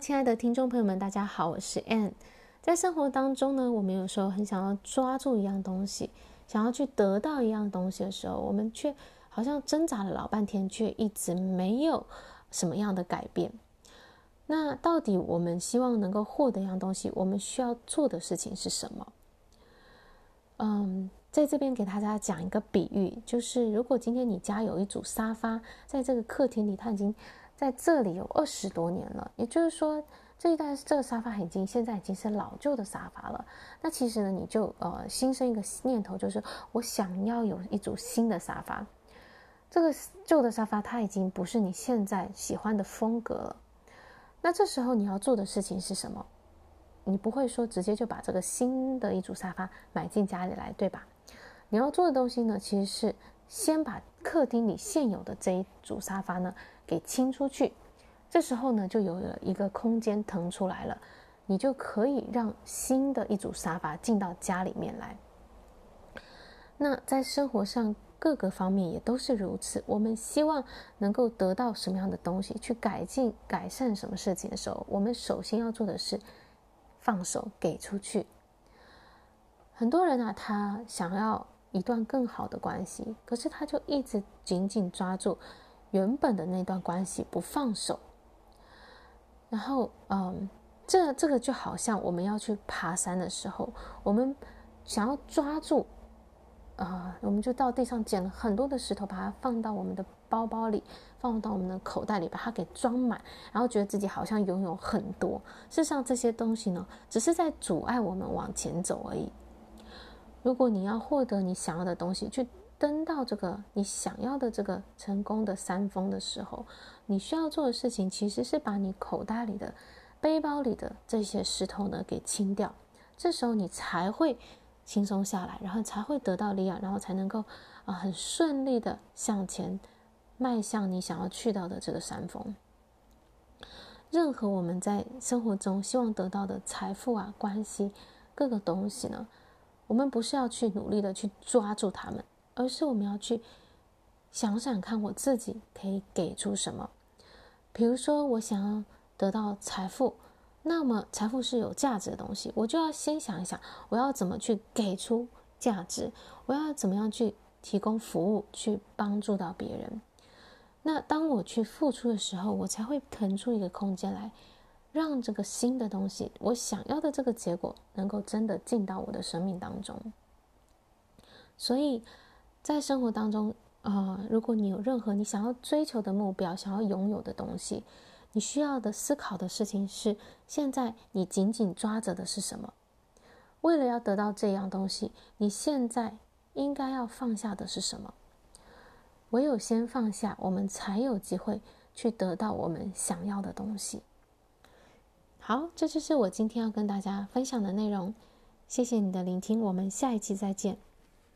亲爱的听众朋友们，大家好，我是 Anne。在生活当中呢，我们有时候很想要抓住一样东西，想要去得到一样东西的时候，我们却好像挣扎了老半天，却一直没有什么样的改变。那到底我们希望能够获得一样东西，我们需要做的事情是什么？嗯，在这边给大家讲一个比喻，就是如果今天你家有一组沙发，在这个客厅里，它已经在这里有二十多年了，也就是说，这一代这个沙发已经现在已经是老旧的沙发了。那其实呢，你就呃心生一个念头，就是我想要有一组新的沙发。这个旧的沙发它已经不是你现在喜欢的风格了。那这时候你要做的事情是什么？你不会说直接就把这个新的一组沙发买进家里来，对吧？你要做的东西呢，其实是先把客厅里现有的这一组沙发呢。给清出去，这时候呢，就有了一个空间腾出来了，你就可以让新的一组沙发进到家里面来。那在生活上各个方面也都是如此。我们希望能够得到什么样的东西，去改进、改善什么事情的时候，我们首先要做的是放手给出去。很多人啊，他想要一段更好的关系，可是他就一直紧紧抓住。原本的那段关系不放手，然后，嗯，这这个就好像我们要去爬山的时候，我们想要抓住，啊、呃，我们就到地上捡了很多的石头，把它放到我们的包包里，放到我们的口袋里，把它给装满，然后觉得自己好像拥有很多。事实上，这些东西呢，只是在阻碍我们往前走而已。如果你要获得你想要的东西，去。登到这个你想要的这个成功的山峰的时候，你需要做的事情其实是把你口袋里的、背包里的这些石头呢给清掉。这时候你才会轻松下来，然后才会得到力量，然后才能够啊很顺利的向前迈向你想要去到的这个山峰。任何我们在生活中希望得到的财富啊、关系、各个东西呢，我们不是要去努力的去抓住他们。而是我们要去想想看，我自己可以给出什么。比如说，我想要得到财富，那么财富是有价值的东西，我就要先想一想，我要怎么去给出价值，我要怎么样去提供服务，去帮助到别人。那当我去付出的时候，我才会腾出一个空间来，让这个新的东西，我想要的这个结果，能够真的进到我的生命当中。所以。在生活当中，啊、呃，如果你有任何你想要追求的目标，想要拥有的东西，你需要的思考的事情是：现在你紧紧抓着的是什么？为了要得到这样东西，你现在应该要放下的是什么？唯有先放下，我们才有机会去得到我们想要的东西。好，这就是我今天要跟大家分享的内容。谢谢你的聆听，我们下一期再见。